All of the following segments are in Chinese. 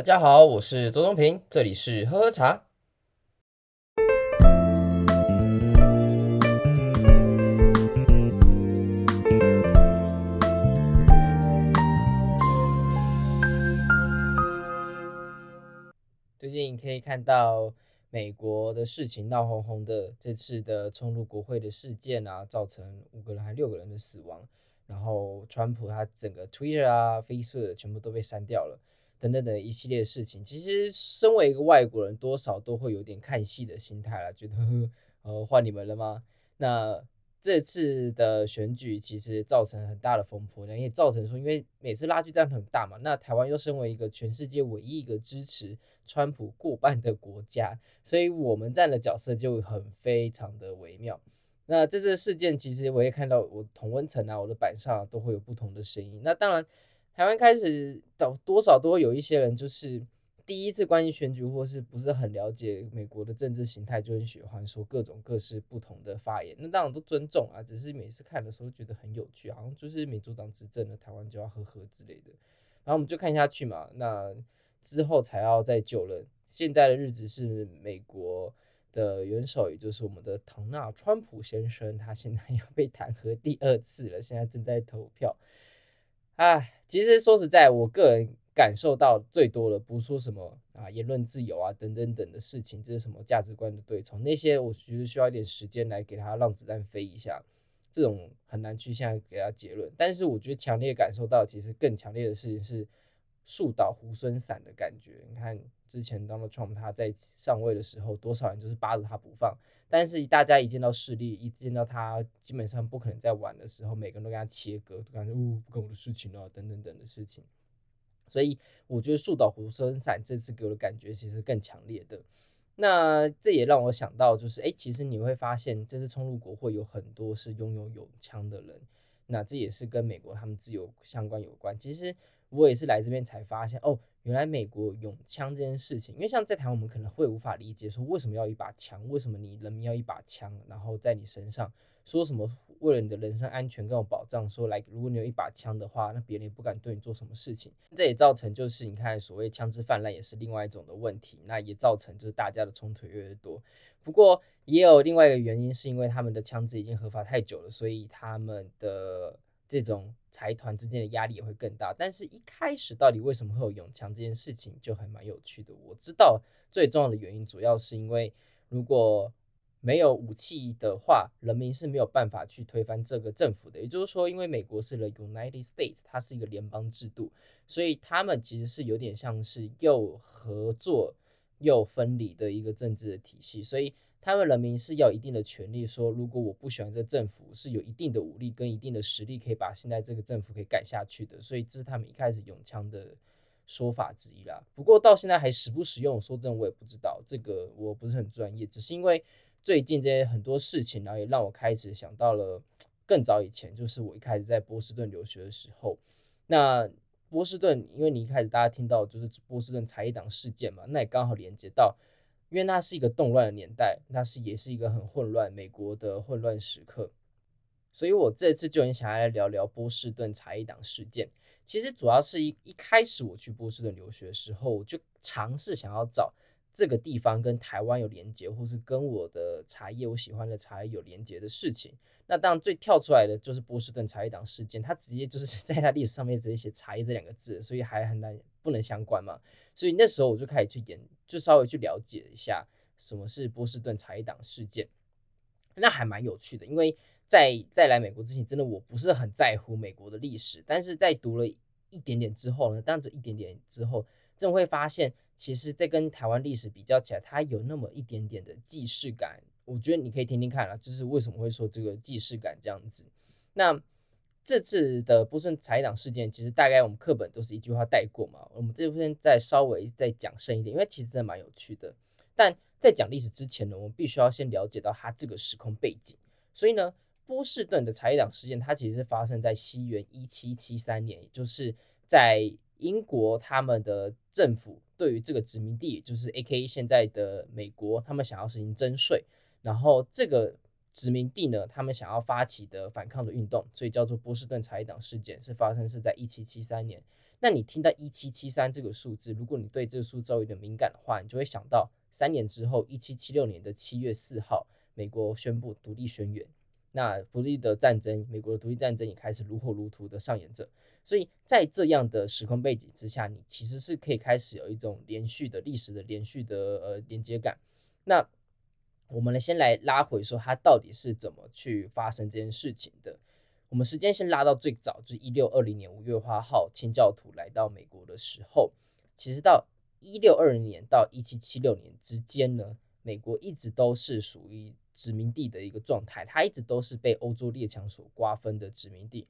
大家好，我是周中平，这里是喝喝茶。最近可以看到美国的事情闹哄哄的，这次的冲入国会的事件啊，造成五个人还六个人的死亡。然后，川普他整个 Twitter 啊、Facebook 全部都被删掉了，等等等一系列事情。其实，身为一个外国人，多少都会有点看戏的心态了，觉得呵呵 呃换你们了吗？那这次的选举其实造成很大的风波，那也造成说，因为每次拉锯战很大嘛，那台湾又身为一个全世界唯一一个支持川普过半的国家，所以我们站的角色就很非常的微妙。那这次事件，其实我也看到，我同温层啊，我的板上、都会有不同的声音。那当然，台湾开始到多少都会有一些人，就是第一次关于选举或是不是很了解美国的政治形态，就很喜欢说各种各式不同的发言。那当然都尊重啊，只是每次看的时候觉得很有趣，好像就是民主党执政了，台湾就要呵呵之类的。然后我们就看下去嘛，那之后才要再就任。现在的日子是美国。的元首，也就是我们的唐纳·川普先生，他现在 要被弹劾第二次了，现在正在投票。哎，其实说实在，我个人感受到最多的，不是说什么啊言论自由啊等等等的事情，这是什么价值观的对冲，那些我觉得需要一点时间来给他让子弹飞一下，这种很难去现在给他结论。但是我觉得强烈感受到，其实更强烈的事情是。树倒猢狲散的感觉，你看之前 Donald Trump 他在上位的时候，多少人就是扒着他不放，但是大家一见到势力，一见到他基本上不可能再玩的时候，每个人都跟他切割，都感觉哦不关我的事情啊，等等等的事情。所以我觉得树倒猢狲散这次给我的感觉其实更强烈的。那这也让我想到，就是哎，其实你会发现这次冲入国会有很多是拥有有枪的人，那这也是跟美国他们自由相关有关。其实。我也是来这边才发现哦，原来美国拥枪这件事情，因为像在台湾，我们可能会无法理解说为什么要一把枪，为什么你人民要一把枪，然后在你身上说什么为了你的人身安全更有保障，说来如果你有一把枪的话，那别人也不敢对你做什么事情。这也造成就是你看所谓枪支泛滥也是另外一种的问题，那也造成就是大家的冲突越来越多。不过也有另外一个原因，是因为他们的枪支已经合法太久了，所以他们的。这种财团之间的压力也会更大，但是一开始到底为什么会有永强这件事情就还蛮有趣的。我知道最重要的原因主要是因为如果没有武器的话，人民是没有办法去推翻这个政府的。也就是说，因为美国是 the United States，它是一个联邦制度，所以他们其实是有点像是又合作又分离的一个政治的体系，所以。他们人民是要一定的权利，说如果我不喜欢这政府，是有一定的武力跟一定的实力可以把现在这个政府给改下去的，所以这是他们一开始拥枪的说法之一啦。不过到现在还实不实用，说真的我也不知道，这个我不是很专业，只是因为最近这些很多事情，然后也让我开始想到了更早以前，就是我一开始在波士顿留学的时候，那波士顿，因为你一开始大家听到就是波士顿才艺党事件嘛，那也刚好连接到。因为那是一个动乱的年代，那是也是一个很混乱美国的混乱时刻，所以我这次就很想要来聊聊波士顿茶叶党事件。其实主要是一一开始我去波士顿留学的时候，我就尝试想要找这个地方跟台湾有连接，或是跟我的茶叶我喜欢的茶叶有连接的事情。那当然最跳出来的就是波士顿茶叶党事件，它直接就是 在它历史上面直接写茶叶这两个字，所以还很难不能相关嘛。所以那时候我就开始去研，就稍微去了解一下什么是波士顿茶叶党事件，那还蛮有趣的。因为在在来美国之前，真的我不是很在乎美国的历史，但是在读了一点点之后呢，当这一点点之后，真的会发现，其实在跟台湾历史比较起来，它有那么一点点的既视感。我觉得你可以听听看啦，就是为什么会说这个既视感这样子。那这次的波士顿茶叶党事件，其实大概我们课本都是一句话带过嘛。我们这边再稍微再讲深一点，因为其实真的蛮有趣的。但在讲历史之前呢，我们必须要先了解到它这个时空背景。所以呢，波士顿的茶叶党事件，它其实是发生在西元一七七三年，也就是在英国他们的政府对于这个殖民地，就是 AKA 现在的美国，他们想要实行征税，然后这个。殖民地呢，他们想要发起的反抗的运动，所以叫做波士顿茶叶党事件，是发生是在一七七三年。那你听到一七七三这个数字，如果你对这个数字有点敏感的话，你就会想到三年之后，一七七六年的七月四号，美国宣布独立宣言。那独立的战争，美国的独立战争也开始如火如荼的上演着。所以在这样的时空背景之下，你其实是可以开始有一种连续的历史的连续的呃连接感。那我们来先来拉回说，它到底是怎么去发生这件事情的。我们时间先拉到最早，就是一六二零年五月花号清教徒来到美国的时候。其实到一六二零年到一七七六年之间呢，美国一直都是属于殖民地的一个状态，它一直都是被欧洲列强所瓜分的殖民地。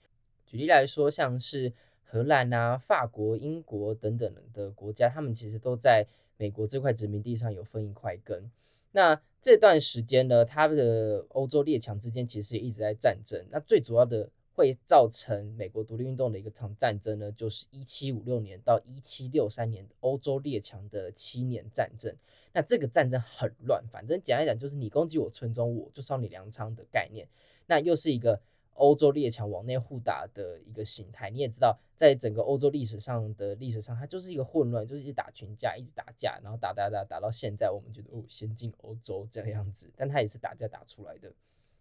举例来说，像是荷兰啊、法国、英国等等的国家，他们其实都在美国这块殖民地上有分一块羹。那这段时间呢，他的欧洲列强之间其实一直在战争。那最主要的会造成美国独立运动的一个场战争呢，就是一七五六年到一七六三年欧洲列强的七年战争。那这个战争很乱，反正简单讲就是你攻击我村庄，我就烧你粮仓的概念。那又是一个。欧洲列强往内互打的一个形态，你也知道，在整个欧洲历史上的历史上，它就是一个混乱，就是一直打群架，一直打架，然后打打打打到现在，我们觉得哦，先进欧洲这个样子，但它也是打架打出来的。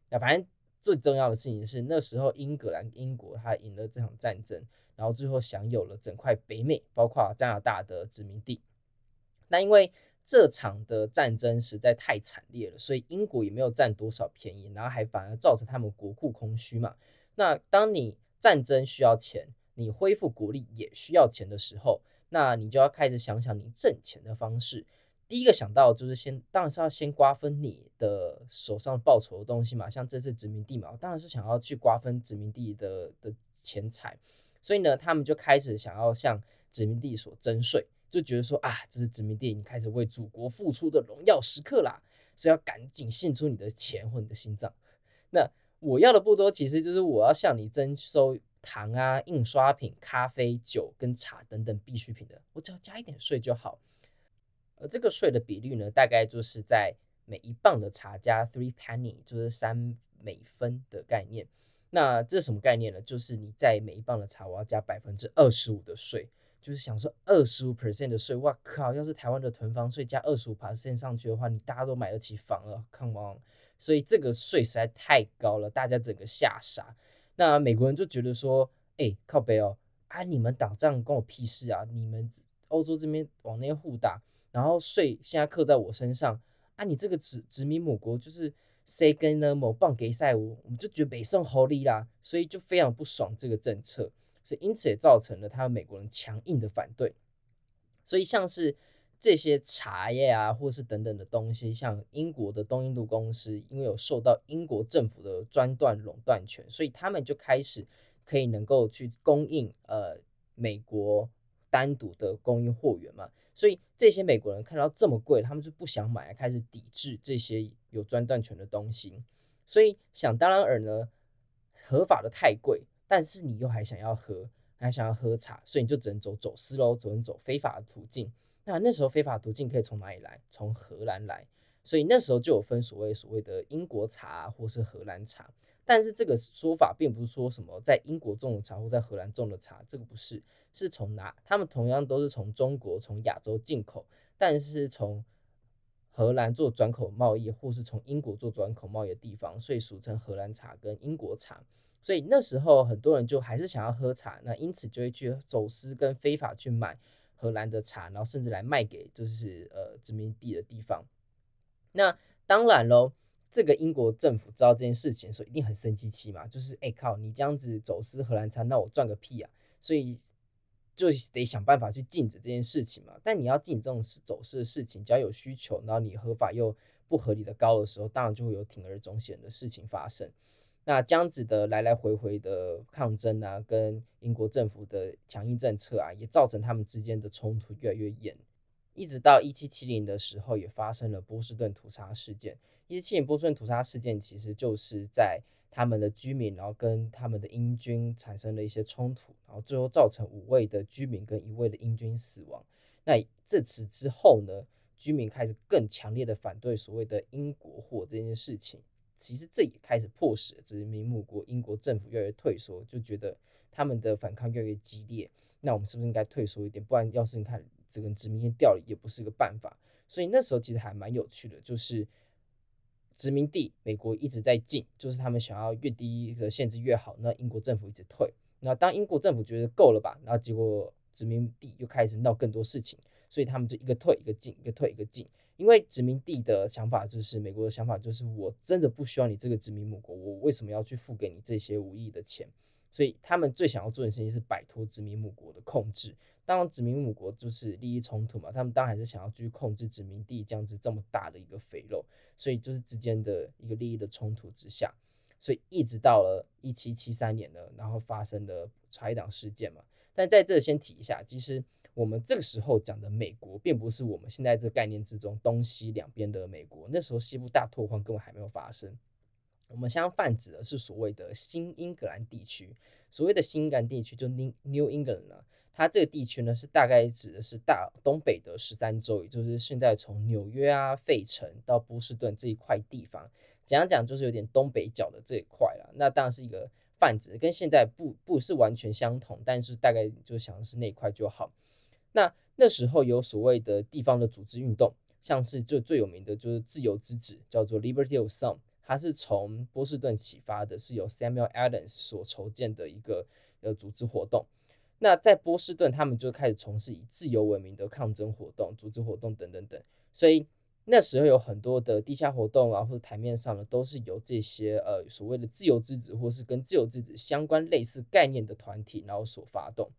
那反正最重要的事情是，那时候英格兰英国它赢了这场战争，然后最后享有了整块北美，包括加拿大的殖民地。那因为这场的战争实在太惨烈了，所以英国也没有占多少便宜，然后还反而造成他们国库空虚嘛。那当你战争需要钱，你恢复国力也需要钱的时候，那你就要开始想想你挣钱的方式。第一个想到就是先，当然是要先瓜分你的手上报酬的东西嘛，像这次殖民地嘛，当然是想要去瓜分殖民地的的钱财。所以呢，他们就开始想要向殖民地所征税。就觉得说啊，这是殖民地，你开始为祖国付出的荣耀时刻啦，所以要赶紧献出你的钱或你的心脏。那我要的不多，其实就是我要向你征收糖啊、印刷品、咖啡、酒跟茶等等必需品的，我只要加一点税就好。而这个税的比率呢，大概就是在每一磅的茶加 three penny，就是三美分的概念。那这是什么概念呢？就是你在每一磅的茶，我要加百分之二十五的税。就是想说二十五 percent 的税，哇靠！要是台湾的囤房税加二十五 percent 上去的话，你大家都买得起房了，come on！所以这个税实在太高了，大家整个吓傻。那美国人就觉得说，哎、靠北哦，啊，你们打仗关我屁事啊！你们欧洲这边往那边互打，然后税现在课在我身上，啊，你这个殖殖民母国就是谁跟呢某棒给赛我，我们就觉得北宋好利啦，所以就非常不爽这个政策。是，因此也造成了他们美国人强硬的反对。所以像是这些茶叶啊，或是等等的东西，像英国的东印度公司，因为有受到英国政府的专断垄断权，所以他们就开始可以能够去供应呃美国单独的供应货源嘛。所以这些美国人看到这么贵，他们就不想买，开始抵制这些有专断权的东西。所以想当然尔呢，合法的太贵。但是你又还想要喝，还想要喝茶，所以你就只能走走私喽，只能走非法的途径。那那时候非法途径可以从哪里来？从荷兰来。所以那时候就有分所谓所谓的英国茶或是荷兰茶。但是这个说法并不是说什么在英国种的茶或在荷兰种的茶，这个不是，是从哪？他们同样都是从中国、从亚洲进口，但是从荷兰做转口贸易，或是从英国做转口贸易的地方，所以俗称荷兰茶跟英国茶。所以那时候很多人就还是想要喝茶，那因此就会去走私跟非法去买荷兰的茶，然后甚至来卖给就是呃殖民地的地方。那当然喽，这个英国政府知道这件事情的时候一定很生气气嘛，就是哎靠，你这样子走私荷兰茶，那我赚个屁啊！所以就得想办法去禁止这件事情嘛。但你要禁止这种走私的事情，只要有需求，然后你合法又不合理的高的时候，当然就会有铤而走险的事情发生。那这样子的来来回回的抗争啊，跟英国政府的强硬政策啊，也造成他们之间的冲突越来越严，一直到一七七零的时候，也发生了波士顿屠杀事件。一七七零波士顿屠杀事件其实就是在他们的居民，然后跟他们的英军产生了一些冲突，然后最后造成五位的居民跟一位的英军死亡。那自此之后呢，居民开始更强烈的反对所谓的英国货这件事情。其实这也开始迫使殖民母国英国政府越来越退缩，就觉得他们的反抗越来越激烈。那我们是不是应该退缩一点？不然要是你看这个殖民地掉了，也不是个办法。所以那时候其实还蛮有趣的，就是殖民地美国一直在进，就是他们想要越低的限制越好。那英国政府一直退。那当英国政府觉得够了吧，然后结果殖民地又开始闹更多事情，所以他们就一个退一个进，一个退一个进。因为殖民地的想法就是美国的想法就是，我真的不需要你这个殖民母国，我为什么要去付给你这些无意义的钱？所以他们最想要做的事情是摆脱殖民母国的控制。当然，殖民母国就是利益冲突嘛，他们当然还是想要继续控制殖民地这样子这么大的一个肥肉，所以就是之间的一个利益的冲突之下，所以一直到了一七七三年呢，然后发生了茶叶党事件嘛。但在这先提一下，其实我们这个时候讲的美国，并不是我们现在这概念之中东西两边的美国，那时候西部大拓荒根本还没有发生。我们现在泛指的是所谓的新英格兰地区，所谓的新英格兰地区就 New England 呢。它这个地区呢，是大概指的是大东北的十三州，也就是现在从纽约啊、费城到波士顿这一块地方。怎样讲就是有点东北角的这一块了。那当然是一个泛指，跟现在不不是完全相同，但是大概就想的是那一块就好。那那时候有所谓的地方的组织运动，像是最最有名的就是自由之子，叫做 Liberty of Some，它是从波士顿启发的，是由 Samuel Adams 所筹建的一个呃组织活动。那在波士顿，他们就开始从事以自由为名的抗争活动、组织活动等等等。所以那时候有很多的地下活动啊，或者台面上的，都是由这些呃所谓的自由之子，或是跟自由之子相关类似概念的团体，然后所发动。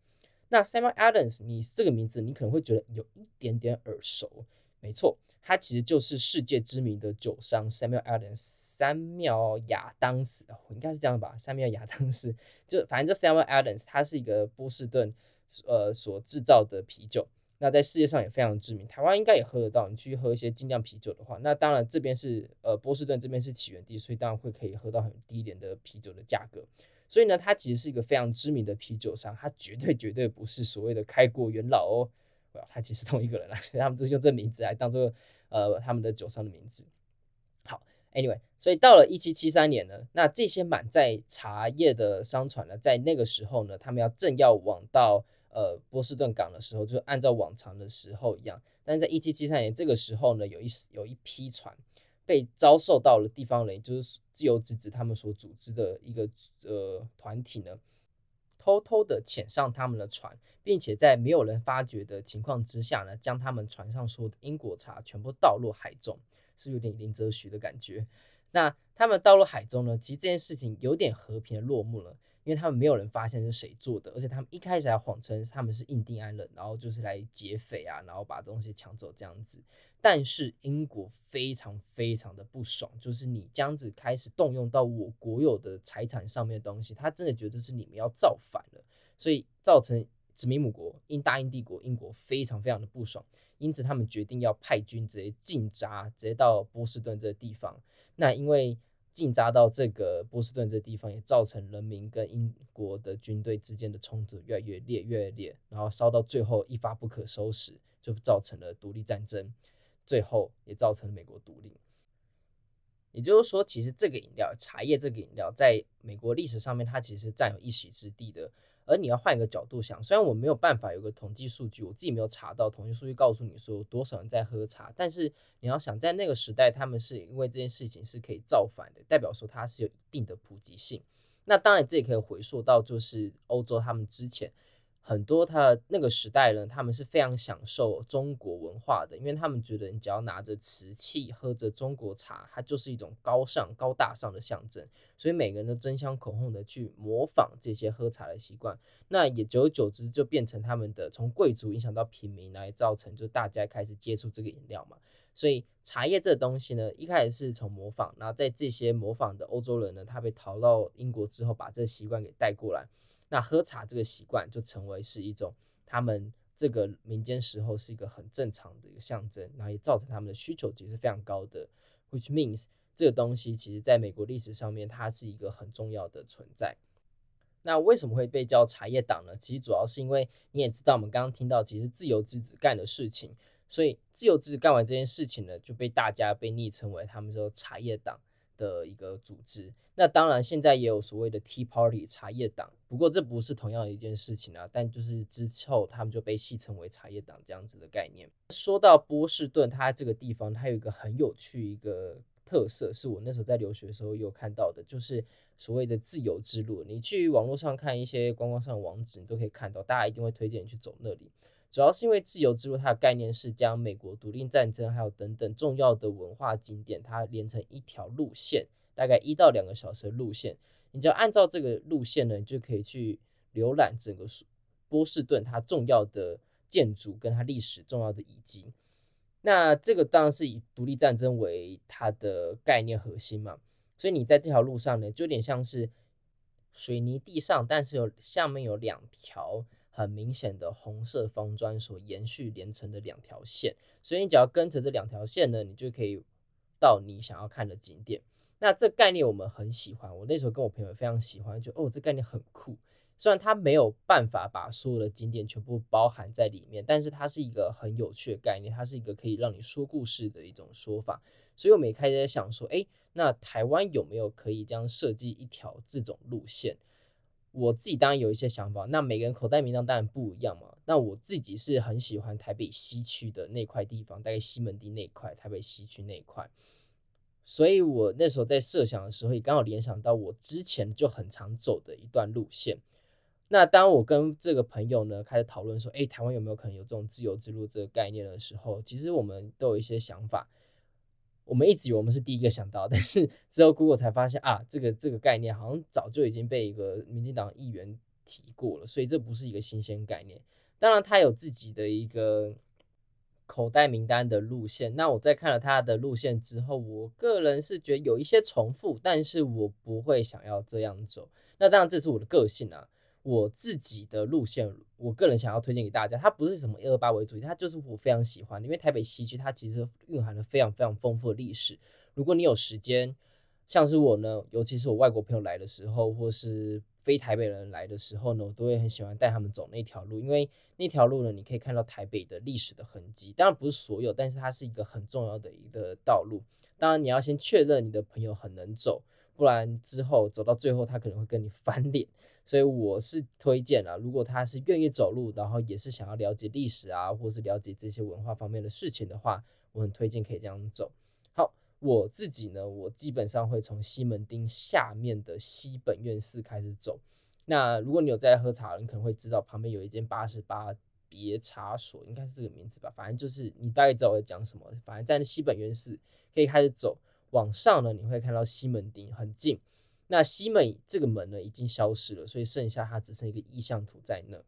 那 Samuel Adams，你这个名字你可能会觉得有一点点耳熟，没错。他其实就是世界知名的酒商 Samuel Adams，三缪亚当斯，应该是这样吧？三缪亚当斯，就反正就 Samuel Adams，他是一个波士顿呃所制造的啤酒，那在世界上也非常知名，台湾应该也喝得到。你去喝一些精酿啤酒的话，那当然这边是呃波士顿这边是起源地，所以当然会可以喝到很低廉的啤酒的价格。所以呢，他其实是一个非常知名的啤酒商，他绝对绝对不是所谓的开国元老哦。他其实同一个人啦，所以他们就是用这名字来当做呃他们的酒商的名字。好，Anyway，所以到了一七七三年呢，那这些满载茶叶的商船呢，在那个时候呢，他们要正要往到呃波士顿港的时候，就按照往常的时候一样。但是在一七七三年这个时候呢，有一有一批船被遭受到了地方人，就是自由之子他们所组织的一个呃团体呢。偷偷的潜上他们的船，并且在没有人发觉的情况之下呢，将他们船上所有的英国茶全部倒入海中，是有点林则徐的感觉。那他们倒入海中呢，其实这件事情有点和平的落幕了。因为他们没有人发现是谁做的，而且他们一开始还谎称他们是印第安人，然后就是来劫匪啊，然后把东西抢走这样子。但是英国非常非常的不爽，就是你这样子开始动用到我国有的财产上面的东西，他真的觉得是你们要造反了，所以造成殖民母国英大英帝国英国非常非常的不爽，因此他们决定要派军直接进扎，直接到波士顿这个地方。那因为进扎到这个波士顿这地方，也造成人民跟英国的军队之间的冲突越来越烈，越来越烈，然后烧到最后一发不可收拾，就造成了独立战争，最后也造成了美国独立。也就是说，其实这个饮料茶叶这个饮料，在美国历史上面，它其实是占有一席之地的。而你要换一个角度想，虽然我没有办法有个统计数据，我自己没有查到统计数据告诉你说有多少人在喝茶，但是你要想在那个时代，他们是因为这件事情是可以造反的，代表说它是有一定的普及性。那当然这也可以回溯到就是欧洲他们之前。很多他那个时代呢，他们是非常享受中国文化的，因为他们觉得你只要拿着瓷器，喝着中国茶，它就是一种高尚、高大上的象征，所以每个人都争相口红的去模仿这些喝茶的习惯。那也久而久之就变成他们的从贵族影响到平民来造成，就大家开始接触这个饮料嘛。所以茶叶这东西呢，一开始是从模仿，然后在这些模仿的欧洲人呢，他被逃到英国之后，把这习惯给带过来。那喝茶这个习惯就成为是一种他们这个民间时候是一个很正常的一个象征，然后也造成他们的需求其实是非常高的，which means 这个东西其实在美国历史上面它是一个很重要的存在。那为什么会被叫茶叶党呢？其实主要是因为你也知道，我们刚刚听到其实自由之子干的事情，所以自由之子干完这件事情呢，就被大家被昵称为他们说茶叶党的一个组织。那当然，现在也有所谓的 Tea Party 茶叶党，不过这不是同样的一件事情啊。但就是之后他们就被戏称为茶叶党这样子的概念。说到波士顿，它这个地方它有一个很有趣一个特色，是我那时候在留学的时候有看到的，就是所谓的自由之路。你去网络上看一些观光上的网址，你都可以看到，大家一定会推荐你去走那里。主要是因为自由之路，它的概念是将美国独立战争还有等等重要的文化景点，它连成一条路线，大概一到两个小时的路线。你只要按照这个路线呢，你就可以去浏览整个波士顿它重要的建筑跟它历史重要的遗迹。那这个当然是以独立战争为它的概念核心嘛，所以你在这条路上呢，就有点像是水泥地上，但是有下面有两条。很明显的红色方砖所延续连成的两条线，所以你只要跟着这两条线呢，你就可以到你想要看的景点。那这概念我们很喜欢，我那时候跟我朋友非常喜欢，就哦，这概念很酷。虽然它没有办法把所有的景点全部包含在里面，但是它是一个很有趣的概念，它是一个可以让你说故事的一种说法。所以我们也开始在想说，诶，那台湾有没有可以这样设计一条这种路线？我自己当然有一些想法，那每个人口袋名单当然不一样嘛。那我自己是很喜欢台北西区的那块地方，大概西门町那块，台北西区那块。所以我那时候在设想的时候，也刚好联想到我之前就很常走的一段路线。那当我跟这个朋友呢开始讨论说，诶，台湾有没有可能有这种自由之路这个概念的时候，其实我们都有一些想法。我们一直以为我们是第一个想到，但是之后 Google 才发现啊，这个这个概念好像早就已经被一个民进党议员提过了，所以这不是一个新鲜概念。当然，他有自己的一个口袋名单的路线。那我在看了他的路线之后，我个人是觉得有一些重复，但是我不会想要这样走。那当然，这是我的个性啊。我自己的路线，我个人想要推荐给大家，它不是什么一二八为主题，它就是我非常喜欢的。因为台北西区它其实蕴含了非常非常丰富的历史。如果你有时间，像是我呢，尤其是我外国朋友来的时候，或是非台北人来的时候呢，我都会很喜欢带他们走那条路，因为那条路呢，你可以看到台北的历史的痕迹。当然不是所有，但是它是一个很重要的一个道路。当然你要先确认你的朋友很能走，不然之后走到最后他可能会跟你翻脸。所以我是推荐啊，如果他是愿意走路，然后也是想要了解历史啊，或是了解这些文化方面的事情的话，我很推荐可以这样走。好，我自己呢，我基本上会从西门町下面的西本愿寺开始走。那如果你有在喝茶，你可能会知道旁边有一间八十八别茶所，应该是这个名字吧。反正就是你大概知道我在讲什么。反正在西本愿寺可以开始走，往上呢，你会看到西门町很近。那西门这个门呢，已经消失了，所以剩下它只剩一个意象图在那。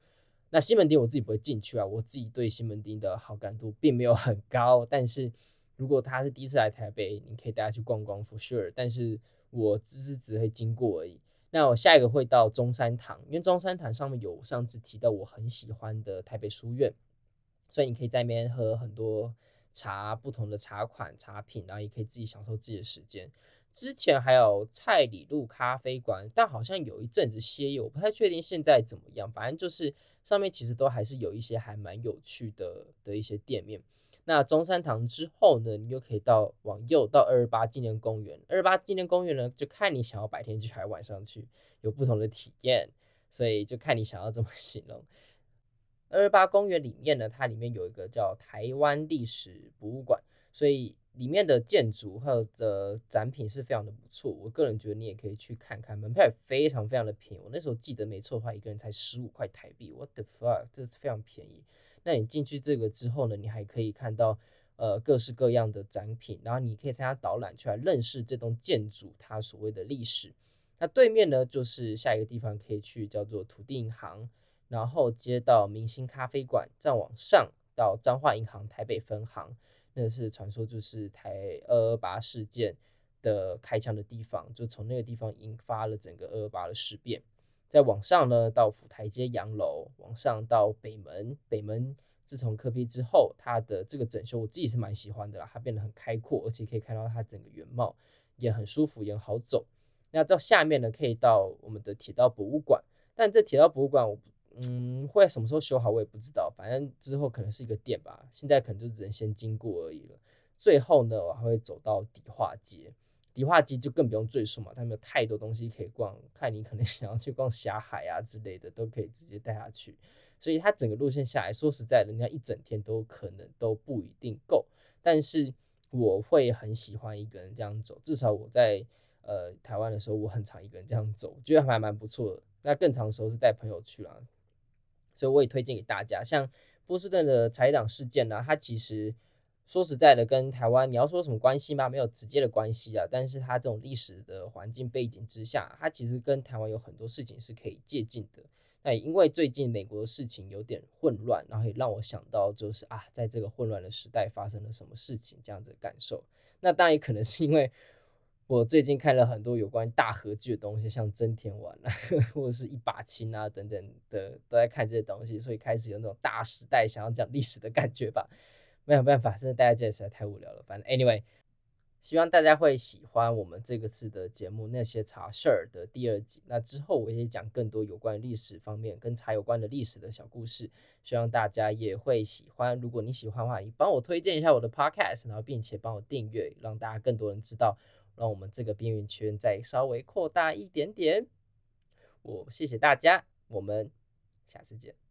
那西门町我自己不会进去啊，我自己对西门町的好感度并没有很高。但是如果他是第一次来台北，你可以带他去逛逛，for sure。但是我只是只会经过而已。那我下一个会到中山堂，因为中山堂上面有上次提到我很喜欢的台北书院，所以你可以在那边喝很多茶，不同的茶款、茶品，然后也可以自己享受自己的时间。之前还有蔡里路咖啡馆，但好像有一阵子歇业，我不太确定现在怎么样。反正就是上面其实都还是有一些还蛮有趣的的一些店面。那中山堂之后呢，你就可以到往右到二二八纪念公园。二二八纪念公园呢，就看你想要白天去还是晚上去，有不同的体验，所以就看你想要怎么形容。二八公园里面呢，它里面有一个叫台湾历史博物馆，所以。里面的建筑和的展品是非常的不错，我个人觉得你也可以去看看，门票也非常非常的便宜。我那时候记得没错的话，一个人才十五块台币，What the fuck，这是非常便宜。那你进去这个之后呢，你还可以看到呃各式各样的展品，然后你可以参加导览去来认识这栋建筑它所谓的历史。那对面呢，就是下一个地方可以去叫做土地银行，然后接到明星咖啡馆，再往上到彰化银行台北分行。那是传说，就是台二二八事件的开枪的地方，就从那个地方引发了整个二二八的事变。再往上呢，到府台街洋楼，往上到北门。北门自从柯 P 之后，它的这个整修我自己是蛮喜欢的啦，它变得很开阔，而且可以看到它整个原貌，也很舒服，也好走。那到下面呢，可以到我们的铁道博物馆，但这铁道博物馆我。嗯，会什么时候修好我也不知道，反正之后可能是一个店吧，现在可能就只能先经过而已了。最后呢，我还会走到迪化街。迪化街就更不用赘述嘛，他们有太多东西可以逛，看你可能 想要去逛霞海啊之类的，都可以直接带他去。所以它整个路线下来说实在，人家一整天都可能都不一定够。但是我会很喜欢一个人这样走，至少我在呃台湾的时候，我很常一个人这样走，觉得还蛮不错的。那更长的时候是带朋友去啊，所以我也推荐给大家。像波士顿的茶叶党事件呢、它其实。说实在的，跟台湾你要说什么关系吗？没有直接的关系啊。但是它这种历史的环境背景之下，它其实跟台湾有很多事情是可以借鉴的。那也因为最近美国的事情有点混乱，然后也让我想到就是啊，在这个混乱的时代发生了什么事情这样子的感受。那当然也可能是因为我最近看了很多有关大河剧的东西，像真田丸啊，或者是一把青啊等等的，都在看这些东西，所以开始有那种大时代想要讲历史的感觉吧。没有办法，真的待在这里实在太无聊了。反正 anyway，希望大家会喜欢我们这个次的节目《那些茶事儿》的第二集。那之后我也讲更多有关历史方面跟茶有关的历史的小故事，希望大家也会喜欢。如果你喜欢的话，你帮我推荐一下我的 podcast，然后并且帮我订阅，让大家更多人知道，让我们这个边缘圈再稍微扩大一点点。我谢谢大家，我们下次见。